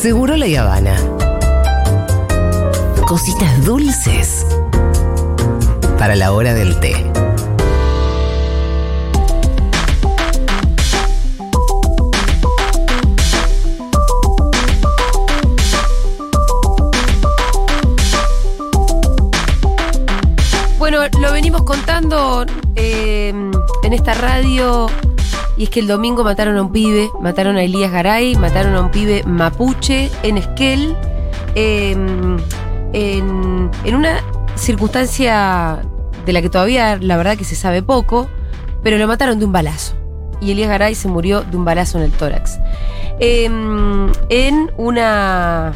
Seguro la Habana. Cositas dulces para la hora del té. Bueno, lo venimos contando eh, en esta radio y es que el domingo mataron a un pibe, mataron a Elías Garay, mataron a un pibe mapuche en Esquel, eh, en, en una circunstancia de la que todavía la verdad que se sabe poco, pero lo mataron de un balazo. Y Elías Garay se murió de un balazo en el tórax. Eh, en una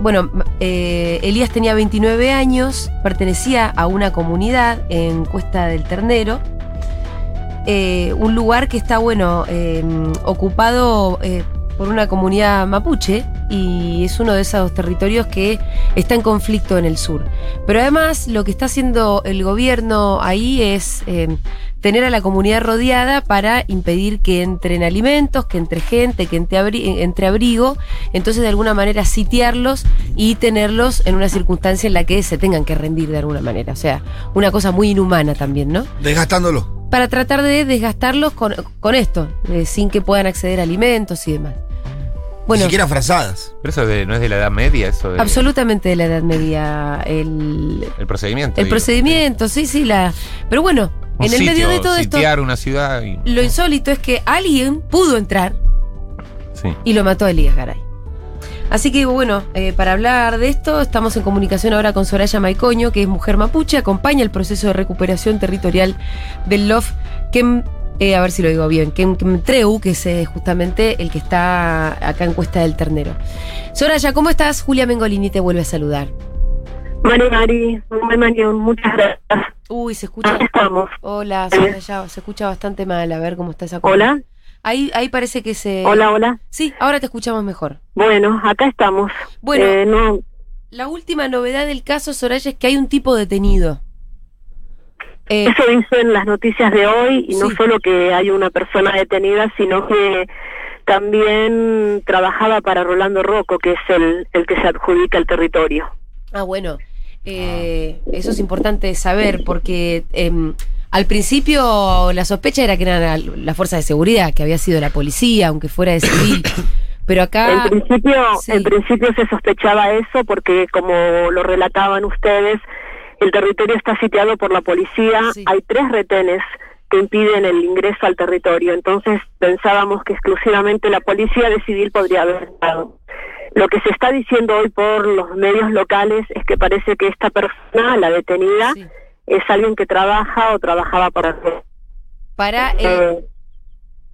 bueno, eh, Elías tenía 29 años, pertenecía a una comunidad en Cuesta del Ternero, eh, un lugar que está, bueno, eh, ocupado eh, por una comunidad mapuche y es uno de esos territorios que está en conflicto en el sur. Pero además lo que está haciendo el gobierno ahí es eh, tener a la comunidad rodeada para impedir que entren alimentos, que entre gente, que entre, entre abrigo, entonces de alguna manera sitiarlos y tenerlos en una circunstancia en la que se tengan que rendir de alguna manera. O sea, una cosa muy inhumana también, ¿no? Desgastándolo. Para tratar de desgastarlos con, con esto, eh, sin que puedan acceder a alimentos y demás. Ni Bueno, siquiera frazadas. Pero eso de- no es de la Edad Media, eso de, absolutamente de la Edad Media el, el procedimiento. el digo. procedimiento, sí, sí, la. Pero bueno, Un en el medio de todo esto, sitiar una ciudad y, lo insólito es que alguien pudo entrar sí. y lo mató a Elías Garay. Así que bueno, eh, para hablar de esto, estamos en comunicación ahora con Soraya Maicoño, que es mujer mapuche, acompaña el proceso de recuperación territorial del LOF, que eh, a ver si lo digo bien, Kem- Kemtreu, que es eh, justamente el que está acá en Cuesta del Ternero. Soraya, ¿cómo estás? Julia Mengolini te vuelve a saludar. Mari, Mari, muy Marión, muchas gracias. Uy, se escucha. Estamos. Hola, Soraya, se escucha bastante mal. A ver cómo está esa cosa. Hola, Ahí, ahí parece que se. hola, hola. Sí, ahora te escuchamos mejor. Bueno, acá estamos. Bueno. Eh, no, La última novedad del caso, Soraya, es que hay un tipo detenido. Eh, eso dicen las noticias de hoy, y no solo que hay una persona detenida, sino que también trabajaba para Rolando Rocco, que es el, el que se adjudica el territorio. ah, bueno, eh, eso es importante saber porque em, al principio la sospecha era que era la, fuerza de seguridad, que había sido la policía, aunque fuera de civil. Pero acá. En principio, sí. en principio se sospechaba eso porque como lo relataban ustedes, el territorio está sitiado por la policía, Sí. hay tres retenes que impiden el ingreso al territorio, entonces pensábamos que exclusivamente la policía de civil podría haber estado. Lo que se está diciendo hoy por los medios locales es que parece que esta persona, la detenida, Sí. Es alguien que trabaja o trabajaba para Para eh, eh,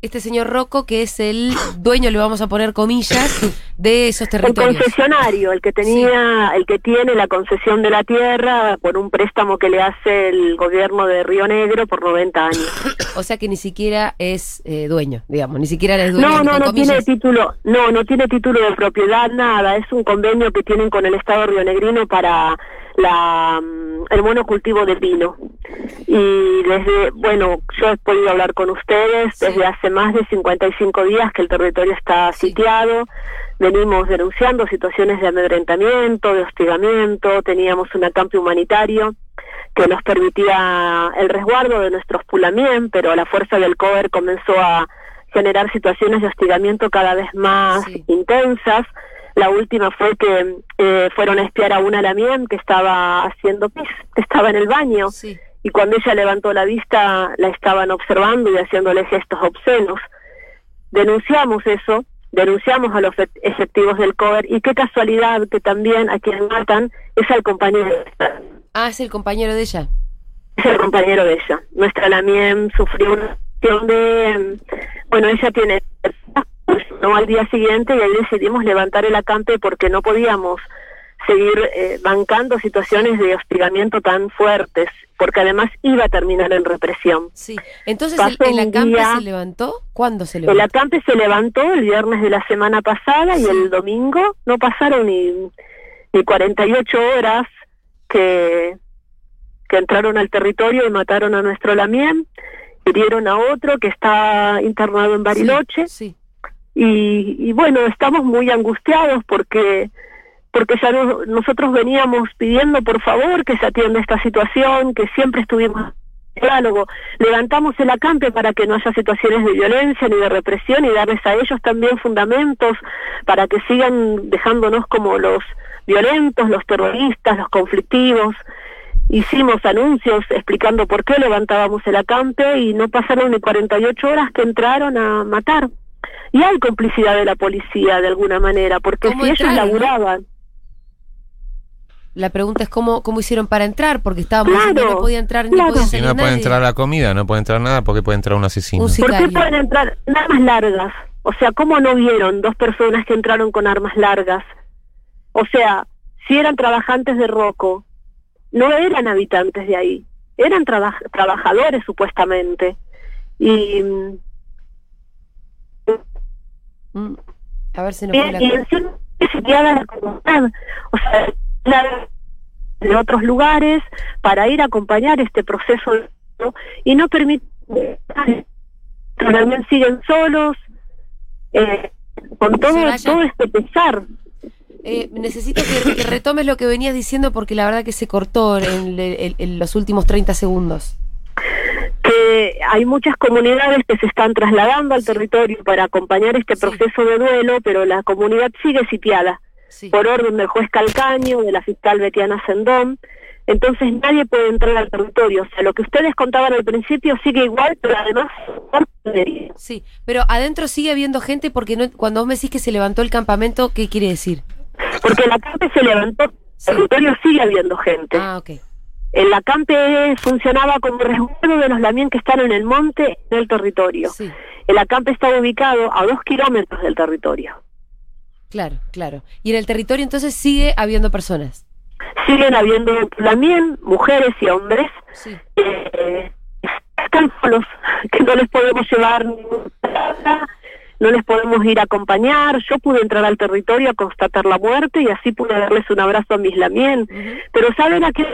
este señor Rocco, que es el dueño, le vamos a poner comillas, de esos El territorios. concesionario, el que tenía, el que tiene la concesión de la tierra por un préstamo que le hace el gobierno de Río Negro por 90 años. O sea que ni siquiera es eh, dueño, digamos, ni siquiera es dueño. No, no, no tiene título, no, no tiene título de propiedad, nada. Es un convenio que tienen con el Estado rionegrino para la, mm, el monocultivo de vino. Y desde, bueno, yo he podido hablar con ustedes Sí. desde hace más de 55 días que el territorio está Sí. sitiado. Venimos denunciando situaciones de amedrentamiento, de hostigamiento, teníamos un acampe humanitario que nos permitía el resguardo de nuestros pulamien, pero la fuerza del COER comenzó a generar situaciones de hostigamiento cada vez más Sí. intensas. La última fue que eh, fueron a espiar a una lamien que estaba haciendo pis, que estaba en el baño, Sí. y cuando ella levantó la vista la estaban observando y haciéndole gestos obscenos. Denunciamos eso, denunciamos a los fe- efectivos del COER y qué casualidad que también a quien matan es al compañero, Ah, es el compañero de ella. es el compañero de ella. Nuestra Lamien sufrió una de, bueno, ella tiene no al día siguiente y ahí decidimos levantar el acampe porque no podíamos seguir eh, bancando situaciones de hostigamiento tan fuertes, porque además iba a terminar en represión. Sí. Entonces, ¿el, Pasó el un acampe día- se levantó? ¿Cuándo se El levantó? acampe se levantó el viernes de la semana pasada y el domingo no pasaron ni, ni 48 horas que, que entraron al territorio y mataron a nuestro Lamien, hirieron a otro que está internado en Bariloche Sí. Y, y bueno, estamos muy angustiados porque porque ya no- nosotros veníamos pidiendo por favor que se atienda esta situación, que siempre estuvimos en diálogo, levantamos el acampe para que no haya situaciones de violencia ni de represión y darles a ellos también fundamentos para que sigan dejándonos como los violentos, los terroristas, los conflictivos. Hicimos anuncios explicando por qué levantábamos el acampe y no pasaron ni 48 horas que entraron a matar. Y hay complicidad de la policía de alguna manera, porque ¿Cómo si ellos laburaban, La pregunta es cómo, cómo hicieron para entrar, porque estábamos Claro, diciendo que no podía entrar ni claro. podía Si no puede nadie. entrar la comida, no puede entrar nada, porque puede entrar un asesino. Un ¿por qué pueden entrar armas largas? O sea, ¿cómo no vieron dos personas que entraron con armas largas? O sea, si eran trabajantes de Rocco, no eran habitantes de ahí, eran traba- trabajadores supuestamente. Y, mm. A ver si nos fue la... y, y encima sitiada la comunidad, o sea, la- de otros lugares para ir a acompañar este proceso ¿no? y no permite también siguen solos eh, con todo todo este pesar Eh, necesito que, que retomes lo que venías diciendo porque la verdad que se cortó en, en- en los últimos 30 segundos. Que hay muchas comunidades que se están trasladando al territorio para acompañar este Sí. proceso de duelo pero la comunidad sigue sitiada Sí. por orden del juez Calcaño, de la fiscal Betiana Sendón. Entonces nadie puede entrar al territorio. O sea, lo que ustedes contaban al principio sigue igual, pero además Sí, pero adentro sigue habiendo gente porque no, cuando vos me decís que se levantó el campamento, ¿qué quiere decir? porque la CAMPE se levantó, el territorio sigue habiendo gente. Ah, ok. El la CAMPE funcionaba como resguardo de los lamien que están en el monte en el territorio. Sí, El acampe está ubicado a dos kilómetros del territorio. claro, claro. Y en el territorio entonces sigue habiendo personas. Siguen habiendo lamien, mujeres y hombres, Sí. eh, que no les podemos llevar no les podemos ir a acompañar. Yo pude entrar al territorio a constatar la muerte y así pude darles un abrazo a mis lamien. Pero ¿saben a qué?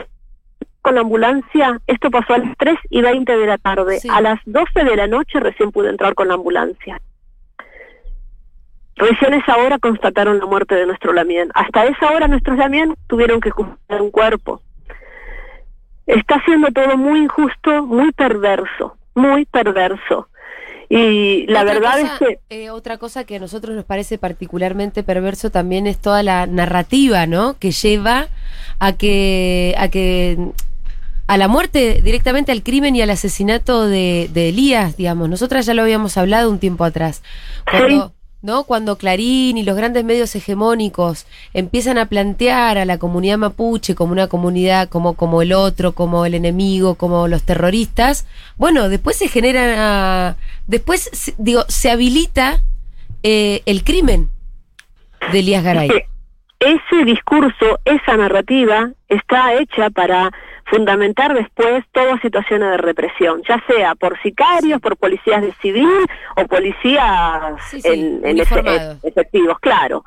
Con la ambulancia, esto pasó a las 3 y 20 de la tarde. Sí. A las 12 de la noche recién pude entrar con la ambulancia. Recién esa hora constataron la muerte de nuestro Lamien. Hasta esa hora nuestros Lamien tuvieron que cumplir un cuerpo. Está siendo todo muy injusto, muy perverso, muy perverso. Y la Otra verdad cosa, es que eh, otra cosa que a nosotros nos parece particularmente perverso también es toda la narrativa, ¿no? Que lleva a que a que a la muerte directamente al crimen y al asesinato de, de Elías, digamos. Nosotras ya lo habíamos hablado un tiempo atrás. Cuando, ¿no? Cuando Clarín y los grandes medios hegemónicos empiezan a plantear a la comunidad mapuche como una comunidad como, como el otro, como el enemigo, como los terroristas, bueno, después se genera, después, digo, se habilita eh, el crimen de Elías Garay. ese discurso, esa narrativa, está hecha para fundamentar después todas situaciones de represión, ya sea por sicarios, por policías de civil o policías Sí, sí, en, efectivos, claro.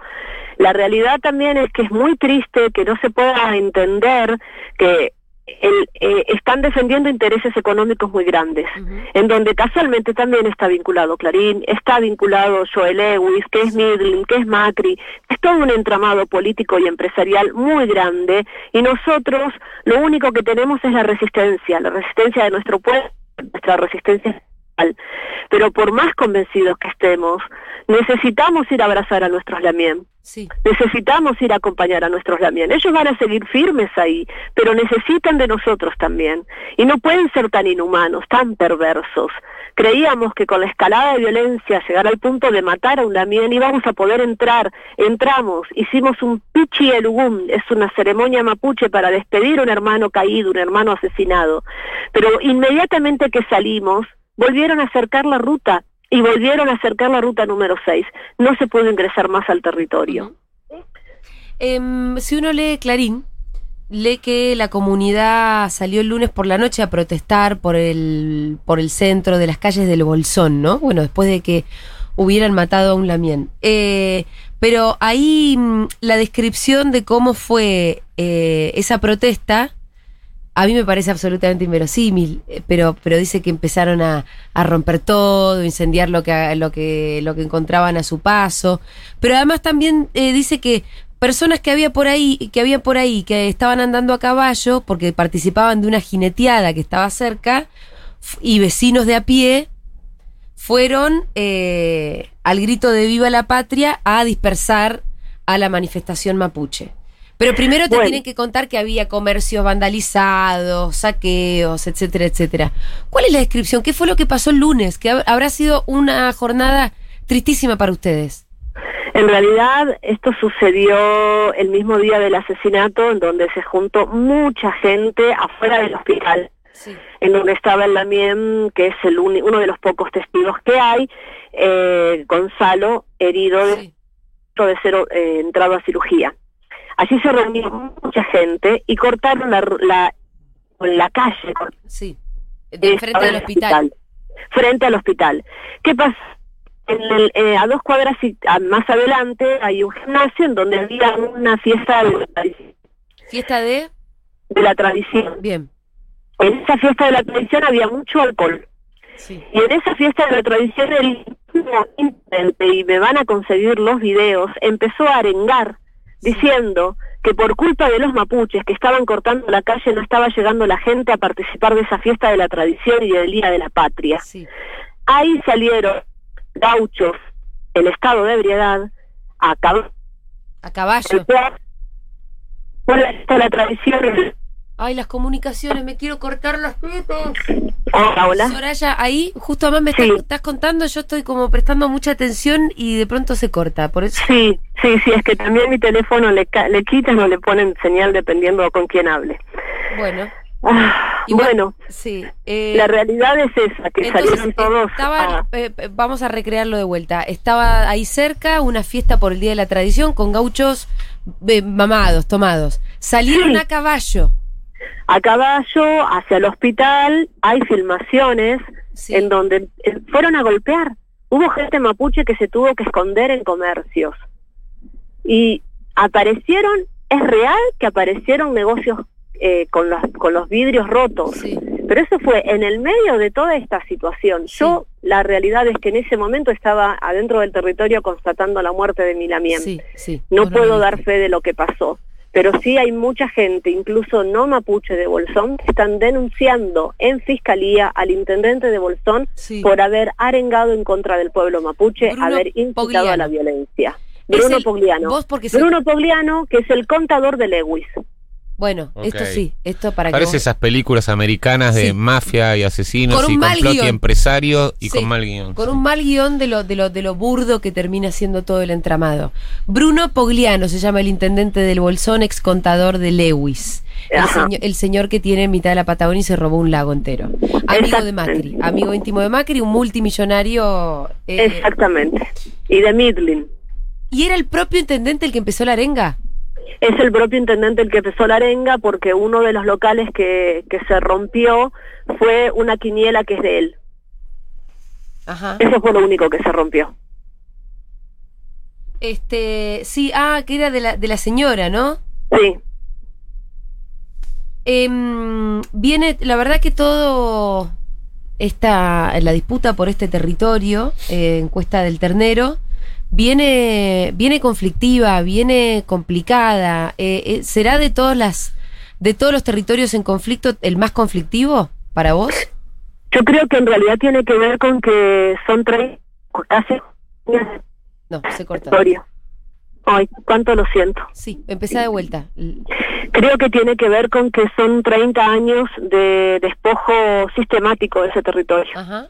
La realidad también es que es muy triste que no se pueda entender que el- eh, están defendiendo intereses económicos muy grandes en donde casualmente también está vinculado Clarín, está vinculado Joel Lewis, que es Midlin, que es Macri, es todo un entramado político y empresarial muy grande y nosotros lo único que tenemos es la resistencia, la resistencia de nuestro pueblo, nuestra resistencia. Pero por más convencidos que estemos, necesitamos ir a abrazar a nuestros lamien. Sí. Necesitamos ir a acompañar a nuestros Lamien. Ellos van a seguir firmes ahí, pero necesitan de nosotros también. Y no pueden ser tan inhumanos, tan perversos. Creíamos que con la escalada de violencia, llegar al punto de matar a un Lamien, íbamos a poder entrar. Entramos, hicimos un pichi elugum, es una ceremonia mapuche para despedir a un hermano caído, un hermano asesinado. Pero inmediatamente que salimos, volvieron a acercar la ruta y volvieron a acercar la ruta número 6. No se pudo ingresar más al territorio. Em, si uno lee Clarín, lee que la comunidad salió el lunes por la noche a protestar por el, por el centro de las calles del Bolsón, ¿no? Bueno, después de que hubieran matado a un lamien. Eh, pero ahí mm, la descripción de cómo fue eh, esa protesta A mí me parece absolutamente inverosímil, eh, pero, pero dice que empezaron a, romper todo, incendiar lo que, lo, que, lo que encontraban a su paso. Pero además también eh, dice que personas que había por ahí, que había por ahí, que estaban andando a caballo, porque participaban de una jineteada que estaba cerca, y vecinos de a pie, fueron eh, al grito de Viva la Patria a dispersar a la manifestación mapuche. Pero primero te Bueno. tienen que contar que había comercios vandalizados, saqueos, etcétera, etcétera. ¿Cuál es la descripción? ¿Qué fue lo que pasó el lunes? Que hab- habrá sido una jornada tristísima para ustedes. En realidad, esto sucedió el mismo día del asesinato, en donde se juntó mucha gente afuera del hospital, Sí. en donde estaba el Lamien, que es el uno de los pocos testigos que hay, eh, Gonzalo, herido de, Sí. de ser eh, entrado a cirugía. Allí se reunió mucha gente y cortaron la, la, la calle, Sí. De estaba del el hospital. Frente al hospital. ¿Qué pasa? En el, eh, a dos cuadras y- a- más adelante hay un gimnasio en donde había una fiesta de la, tradi- Fiesta de. de la tradición. Bien. En esa fiesta de la tradición había mucho alcohol. Sí. Y en esa fiesta de la tradición el y me van a conseguir los videos, empezó a arengar diciendo que por culpa de los mapuches que estaban cortando la calle no estaba llegando la gente a participar de esa fiesta de la tradición y del Día de la Patria. Sí. Ahí salieron gauchos en estado de ebriedad a acabar A caballo. con la, la tradición. Ay, las comunicaciones, me quiero cortar los dedos. Hola, hola. Soraya, ahí justo además me Sí. estás, estás contando, yo estoy como prestando mucha atención y de pronto se corta. Por eso. Sí, sí, sí, es que también mi teléfono le, le quitan o le ponen señal dependiendo con quién hable. Bueno, Ah, Igual- bueno, sí. eh, la realidad es esa, que entonces, salieron todos estaban- a- eh, eh, vamos a recrearlo de vuelta. Estaba ahí cerca una fiesta por el Día de la Tradición con gauchos eh, mamados, tomados. Salieron Sí. a caballo. A caballo hacia el hospital, hay filmaciones Sí. en donde eh, fueron a golpear. Hubo gente mapuche que se tuvo que esconder en comercios. Y aparecieron, es real que aparecieron negocios eh, con, los, con los vidrios rotos. Sí. Pero eso fue en el medio de toda esta situación. Sí. Yo, la realidad es que en ese momento estaba adentro del territorio constatando la muerte de Milamien. Sí, sí. No puedo dar fe de lo que pasó. Pero sí hay mucha gente, incluso no mapuche de Bolsón, que están denunciando en fiscalía al intendente de Bolsón Sí. por haber arengado en contra del pueblo mapuche, Bruno haber incitado Pogliano. a la violencia. Bruno el- Pogliano. Se- Bruno Pogliano, que es el contador de Lewis. Bueno, esto sí, esto para que Parece vos- esas películas americanas de Sí. mafia y asesinos Con un y mal complot guion. y empresarios y Sí, con mal guion. Con sí. un mal guion de lo, de, lo, de lo burdo que termina siendo todo el entramado. Bruno Pogliano se llama el intendente del Bolsón, ex contador de Lewis. El, señor, el señor que tiene en mitad de la Patagonia y se robó un lago entero. Amigo de. Macri, amigo íntimo de Macri, un multimillonario. eh, Exactamente. Y de Midlin. ¿Y era el propio intendente el que empezó la arenga? Es el propio intendente el que empezó la arenga porque uno de los locales que, que se rompió fue una quiniela que es de él. Ajá. Eso fue lo único que se rompió. Este, sí, ah, que era de la, de la señora, ¿no? Sí. Em, viene, la verdad que todo esta, la disputa por este territorio, eh, encuesta del ternero, viene, viene conflictiva, viene complicada. Eh, eh, ¿Será de todas las, de todos los territorios en conflicto el más conflictivo para vos? Yo creo que en realidad tiene que ver con que son tres casi No, se corta. historia. Ay, cuánto lo siento. Sí, empezá de vuelta. Creo que tiene que ver con que son 30 años de despojo sistemático de ese territorio. Ajá.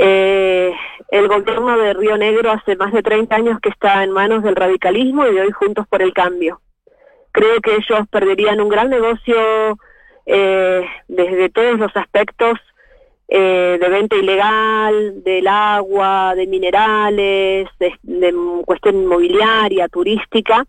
Eh, el gobierno de Río Negro hace más de 30 años que está en manos del radicalismo y de hoy Juntos por el Cambio. Creo que ellos perderían un gran negocio eh, desde todos los aspectos eh, de venta ilegal, del agua, de minerales, de, de cuestión inmobiliaria, turística,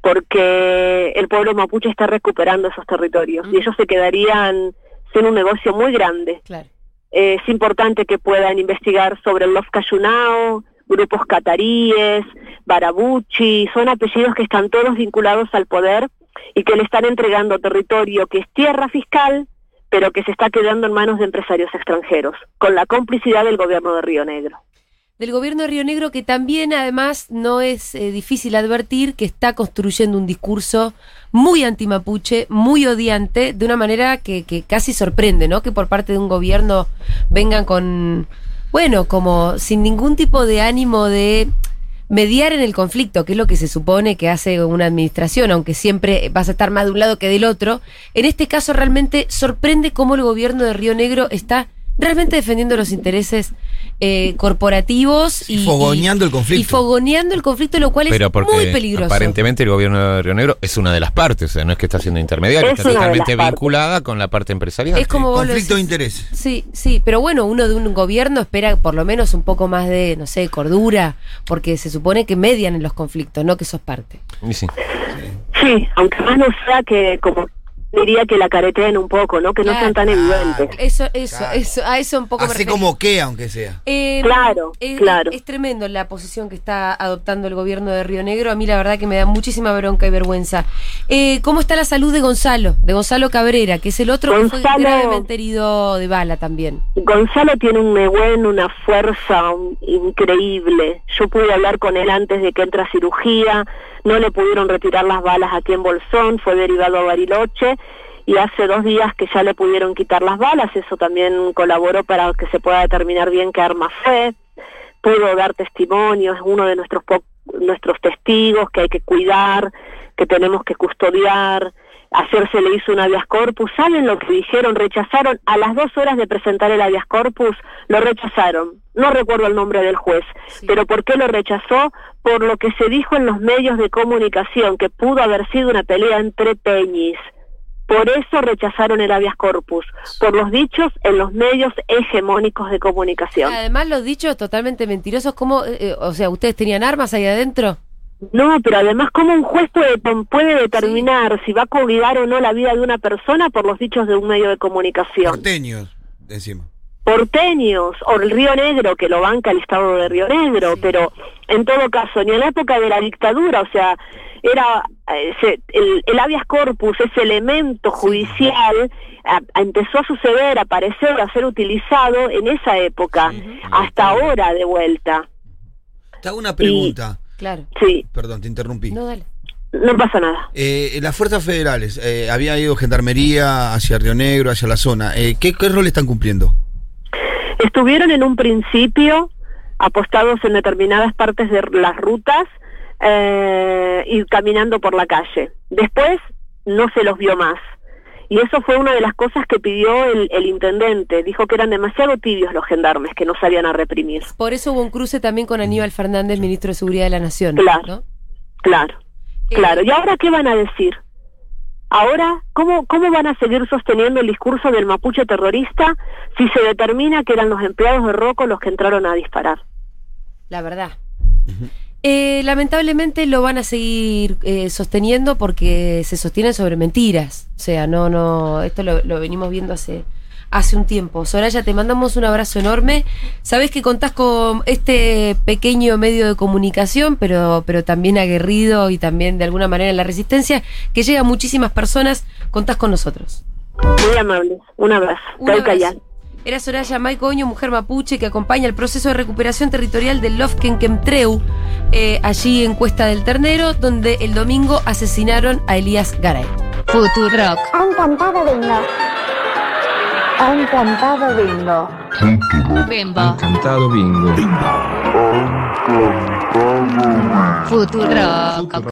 porque el pueblo mapuche está recuperando esos territorios y ellos se quedarían sin un negocio muy grande. Claro. Eh, es importante que puedan investigar sobre Lof Cayunao, grupos cataríes, Barabuchi, son apellidos que están todos vinculados al poder y que le están entregando territorio que es tierra fiscal, pero que se está quedando en manos de empresarios extranjeros, con la complicidad del gobierno de Río Negro. Del gobierno de Río Negro, que también además no es eh, difícil advertir que está construyendo un discurso muy antimapuche, muy odiante, de una manera que, que casi sorprende, ¿no? Que por parte de un gobierno vengan con, bueno, como sin ningún tipo de ánimo de mediar en el conflicto, que es lo que se supone que hace una administración, aunque siempre vas a estar más de un lado que del otro. En este caso realmente sorprende cómo el gobierno de Río Negro está realmente defendiendo los intereses eh, corporativos y, Y fogoneando el conflicto. Y fogoneando el conflicto, lo cual Pero es porque muy peligroso. aparentemente el gobierno de Río Negro es una de las partes, o sea, no es que está siendo intermediario, Es está una de totalmente las partes. vinculada con la parte empresarial. Es como vos Conflicto de interés. Sí, sí, pero bueno, uno de un gobierno espera por lo menos un poco más de, no sé, cordura, porque se supone que median en los conflictos, no que sos parte. Y sí. Sí, aunque más no sea que, como diría que la careteen un poco, ¿no? Que no sean tan Claro. evidentes. Eso, eso, Claro. eso, a eso un poco refería. como que, aunque sea. Eh, Claro, es, claro. Es tremendo la posición que está adoptando el gobierno de Río Negro. A mí la verdad que me da muchísima bronca y vergüenza. Eh, ¿Cómo está la salud de Gonzalo? De Gonzalo Cabrera, que es el otro que fue Gonzalo- gravemente herido de bala también. Gonzalo tiene un Nehuen, una fuerza un- increíble. Yo pude hablar con él antes de que entre a cirugía, no le pudieron retirar las balas aquí en Bolsón, fue derivado a Bariloche y hace dos días que ya le pudieron quitar las balas, eso también colaboró para que se pueda determinar bien qué arma fue. Pudo dar testimonio, es uno de nuestros po- nuestros testigos que hay que cuidar, que tenemos que custodiar. Ayer se le hizo un habeas corpus. ¿Saben lo que dijeron? Rechazaron a las dos horas de presentar el habeas corpus, lo rechazaron. No recuerdo el nombre del juez, Sí. pero ¿por qué lo rechazó? Por lo que se dijo en los medios de comunicación, que pudo haber sido una pelea entre peñis. Por eso rechazaron el habeas corpus, por los dichos en los medios hegemónicos de comunicación. Además, los dichos totalmente mentirosos, como, eh, o sea, ¿ustedes tenían armas ahí adentro? No, pero además, ¿cómo un juez puede, puede determinar si va a cuidar o no la vida de una persona por los dichos de un medio de comunicación? Porteños, encima. Porteños, o el Río Negro, que lo banca el Estado de Río Negro, pero en todo caso, ni en la época de la dictadura, o sea, era eh, se- el, el habeas corpus, ese elemento judicial, a- a- empezó a suceder, a aparecer, a ser utilizado en esa época, hasta ahora de vuelta. Te hago una pregunta. Claro. Sí, Perdón, te interrumpí. No, dale. no pasa nada. Eh, las fuerzas federales, eh, había ido Gendarmería hacia Río Negro, hacia la zona. Eh, ¿qué, ¿Qué rol están cumpliendo? Estuvieron en un principio apostados en determinadas partes de las rutas eh, y caminando por la calle. Después no se los vio más. Y eso fue una de las cosas que pidió el, el intendente. Dijo que eran demasiado tibios los gendarmes, que no sabían a reprimir. Por eso hubo un cruce también con Aníbal Fernández, ministro de Seguridad de la Nación. Claro. ¿no? Claro, Eh, claro. ¿Y ahora qué van a decir? Ahora, ¿cómo, ¿cómo van a seguir sosteniendo el discurso del mapuche terrorista si se determina que eran los empleados de Rocco los que entraron a disparar? La verdad. Eh, lamentablemente lo van a seguir eh, sosteniendo porque se sostienen sobre mentiras. O sea, no, no, esto lo, lo venimos viendo hace, hace un tiempo. Soraya, te mandamos un abrazo enorme. Sabes que contás con este pequeño medio de comunicación, pero, pero también aguerrido y también de alguna manera en la resistencia, que llega a muchísimas personas. Contás con nosotros. Muy amables. Un abrazo. Un abrazo. Era Soraya Maicoño, mujer mapuche, que acompaña el proceso de recuperación territorial del Lofkenkentreu, eh, allí en Cuesta del Ternero, donde el domingo asesinaron a Elías Garay. Futurock. Han cantado bingo. Han cantado bingo. Bimbo. Cantado bingo. Futurock.